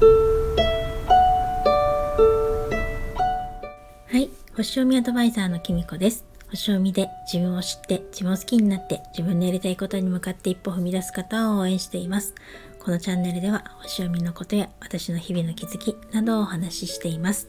はい。星読みアドバイザーのきみこです。星読みで自分を知って自分を好きになって自分のやりたいことに向かって一歩踏み出す方を応援しています。このチャンネルでは星読みのことや私の日々の気づきなどをお話ししています。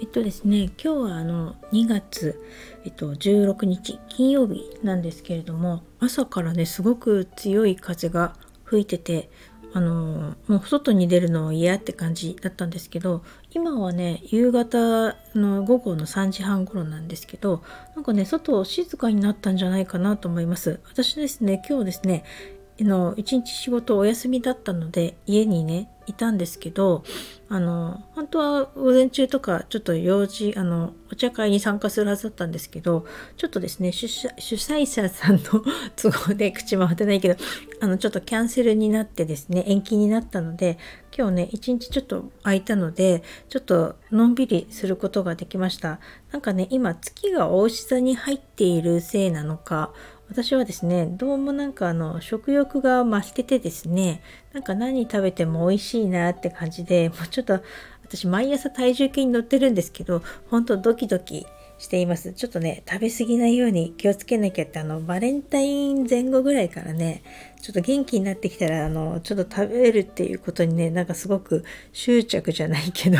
えっとですね、今日はあの2月、えっと、16日金曜日なんですけれども朝からねすごく強い風が吹いててあのもう外に出るのは嫌って感じだったんですけど今はね夕方の午後の3時半頃なんですけどなんかね外静かになったんじゃないかなと思います。私ですね今日ですねの一日仕事お休みだったので家にねいたんですけどあの本当は午前中とかちょっと用事あのお茶会に参加するはずだったんですけどちょっとですね主催者さんの 都合で口回ってないけどあのちょっとキャンセルになってですね延期になったので今日ね一日ちょっと空いたのでちょっとのんびりすることができました。なんかね今月が大牛座に入っているせいなのか私はですねどうもなんかあの食欲が増しててですねなんか何食べても美味しいなって感じでもうちょっと私毎朝体重計に乗ってるんですけど本当ドキドキしていますちょっとね食べ過ぎないように気をつけなきゃってあのバレンタイン前後ぐらいからねちょっと元気になってきたらあのちょっと食べるっていうことにねなんかすごく執着じゃないけど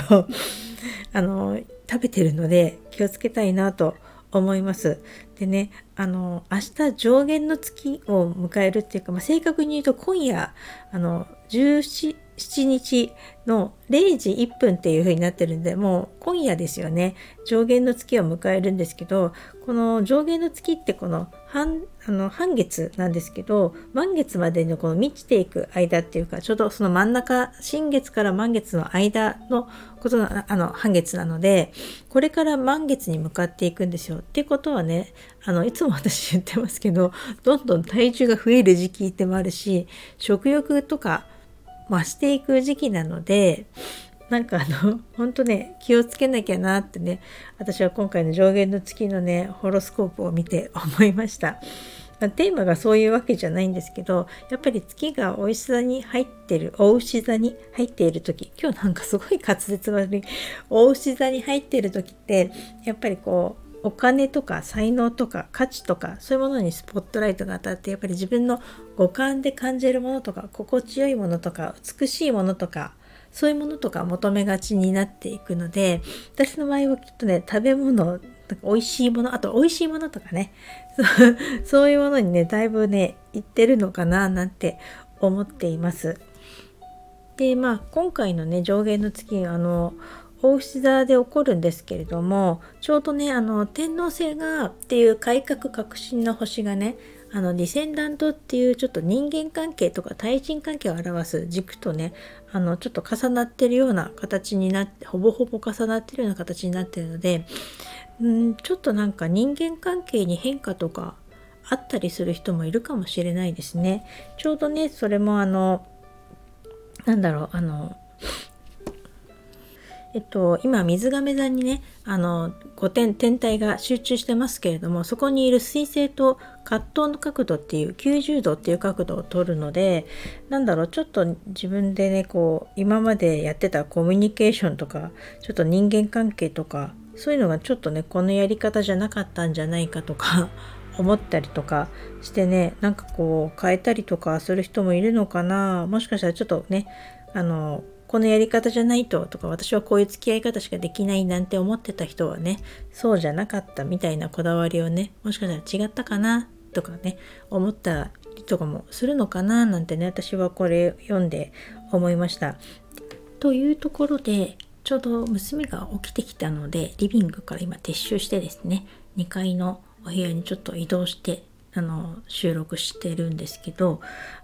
あの食べてるので気をつけたいなと思います。思います。でねあの明日上限の月を迎えるっていうか、まあ、正確に言うと今夜あの17日の0時1分っていう風になってるんでもう今夜ですよね上限の月を迎えるんですけどこの上限の月ってこの半あの半月なんですけど満月までのこの満ちていく間っていうかちょうどその真ん中新月から満月の間のことのあの半月なのでこれから満月に向かっていくんですよ。っていうことはねあのいつも私言ってますけどどんどん体重が増える時期でもあるし食欲とか増していく時期なのでなんかあの 本当ね気をつけなきゃなってね私は今回の上限の月のねホロスコープを見て 思いました。テーマがそういうわけじゃないんですけどやっぱり月がお牛座に入ってるお牛座に入っている時今日なんかすごい滑舌悪いお牛座に入ってる時ってやっぱりこうお金とか才能とか価値とかそういうものにスポットライトが当たってやっぱり自分の五感で感じるものとか心地よいものとか美しいものとかそういうものとか求めがちになっていくので私の場合はきっとね食べ物なんか美味しいものあと美味しいものとかね そういうものにねだいぶねいってるのかななんて思っています。でまあ今回のね上限の月あの大牛座で起こるんですけれどもちょうどねあの天王星がっていう改革革新の星がねあのディセンダントっていうちょっと人間関係とか対人関係を表す軸とねあのちょっと重なってるような形になってほぼほぼ重なってるような形になってるのでんちょっとなんか人間関係に変化とかあったりする人もいるかもしれないですね。ちょうどねそれもあのなんだろうあのえっと、今水亀座にねあの5点天体が集中してますけれどもそこにいる水星と葛藤の角度っていう90度っていう角度を取るのでなんだろうちょっと自分でねこう今までやってたコミュニケーションとかちょっと人間関係とかそういうのがちょっとねこのやり方じゃなかったんじゃないかとか思ったりとかしてねなんかこう変えたりとかする人もいるのかな。もしかしたらちょっとねあのこのやり方じゃないととか私はこういう付き合い方しかできないなんて思ってた人はねそうじゃなかったみたいなこだわりをねもしかしたら違ったかなとかね思ったりとかもするのかななんてね私はこれ読んで思いました。というところでちょうど娘が起きてきたのでリビングから今撤収してですね2階のお部屋にちょっと移動してあの収録してるんですけど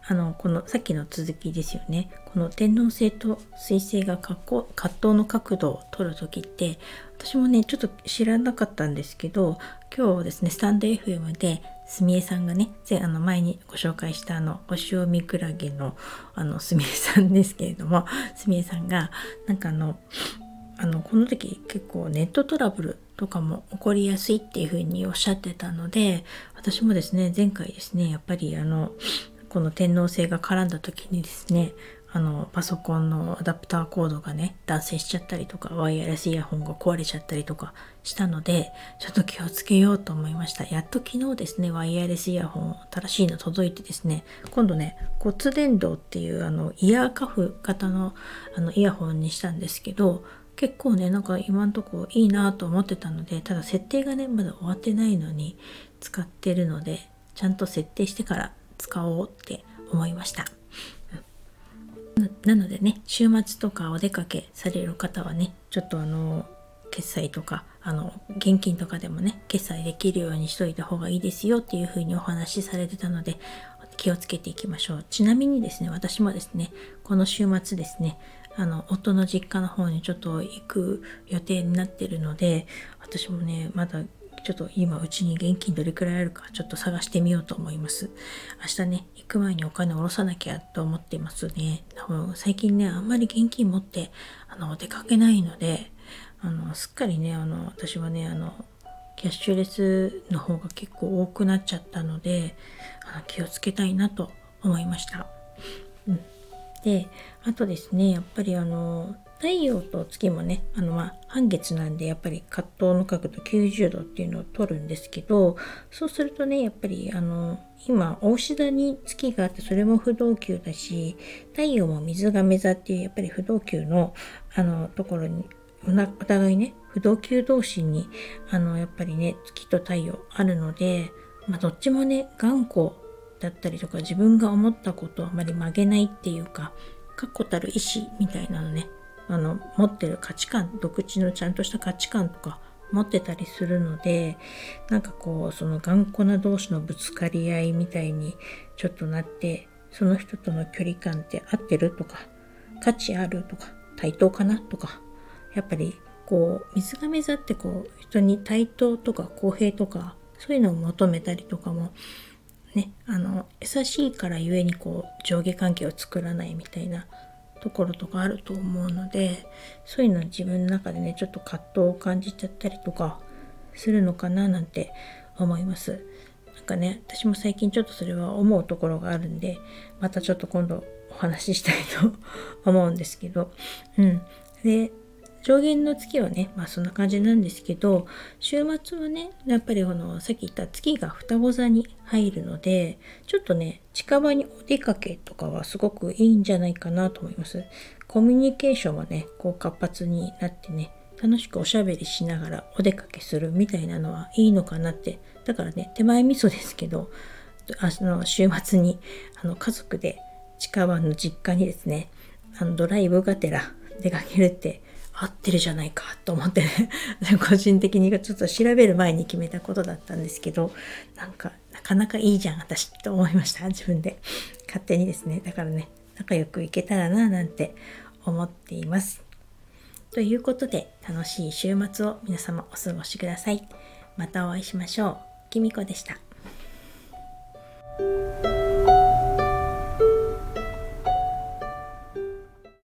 あのこのさっきの続きですよね。この天王星と水星が葛藤の角度を取る時って私もねちょっと知らなかったんですけど今日ですねスタンド FM ですみえさんがねあの前にご紹介したあのお塩みくらげのあのすみえさんですけれどもすみえさんがなんかあのあのこの時結構ネットトラブルとかも起こりやすいっていうふうにおっしゃってたので私もですね前回ですねやっぱりあのこの天皇制が絡んだ時にですねあのパソコンのアダプターコードがね断線しちゃったりとかワイヤレスイヤホンが壊れちゃったりとかしたのでちょっと気をつけようと思いました。やっと昨日ですねワイヤレスイヤホン新しいの届いてですね今度ね骨伝導っていうあのイヤーカフ型のあのイヤホンにしたんですけど結構ねなんか今んとこいいなと思ってたのでただ設定がねまだ終わってないのに使ってるのでちゃんと設定してから使おうって思いました。なのでね週末とかお出かけされる方はねちょっとあの決済とかあの現金とかでもね決済できるようにしといた方がいいですよっていうふうにお話しされてたので気をつけていきましょうちなみにですね私もですねこの週末ですねあの夫の実家の方にちょっと行く予定になってるので私もねまだちょっと今うちに現金どれくらいあるかちょっと探してみようと思います。明日ね、行く前にお金を下ろさなきゃと思ってますね。最近ね、あんまり現金持ってあの出かけないので、あのすっかりね、あの私はね、あのキャッシュレスの方が結構多くなっちゃったので、あの気をつけたいなと思いました。うん、で、あとですね、やっぱりあの太陽と月もねあのまあ半月なんでやっぱり葛藤の角度90度っていうのを取るんですけどそうするとねやっぱりあの今大志田に月があってそれも不動級だし太陽も水亀座っていうやっぱり不動級のあのところにお互いね不動級同士にあのやっぱりね月と太陽あるので、まあ、どっちもね頑固だったりとか自分が思ったことをあまり曲げないっていうか確固たる意志みたいなのねあの持ってる価値観独自のちゃんとした価値観とか持ってたりするのでなんかこうその頑固な同士のぶつかり合いみたいにちょっとなってその人との距離感って合ってるとか価値あるとか対等かなとかやっぱりこう水亀座ってこう人に対等とか公平とかそういうのを求めたりとかもねあの優しいからゆえにこう上下関係を作らないみたいなところとかあると思うのでそういうの自分の中でねちょっと葛藤を感じちゃったりとかするのかななんて思います。なんかね私も最近ちょっとそれは思うところがあるんでまたちょっと今度お話ししたいと思うんですけどうんで上限の月はね、まあそんな感じなんですけど、週末はね、やっぱりこの、さっき言った月が双子座に入るので、ちょっとね、近場にお出かけとかはすごくいいんじゃないかなと思います。コミュニケーションはね、こう活発になってね、楽しくおしゃべりしながらお出かけするみたいなのはいいのかなって。だからね、手前味噌ですけど、あの週末にあの家族で近場の実家にですね、あのドライブがてら出かけるって合ってるじゃないかと思ってね。個人的にちょっと調べる前に決めたことだったんですけどなんかなかなかいいじゃん私と思いました。自分で。勝手にですね。だからね仲良くいけたらななんて思っています。ということで楽しい週末を皆様お過ごしください。またお会いしましょう。きみこでした。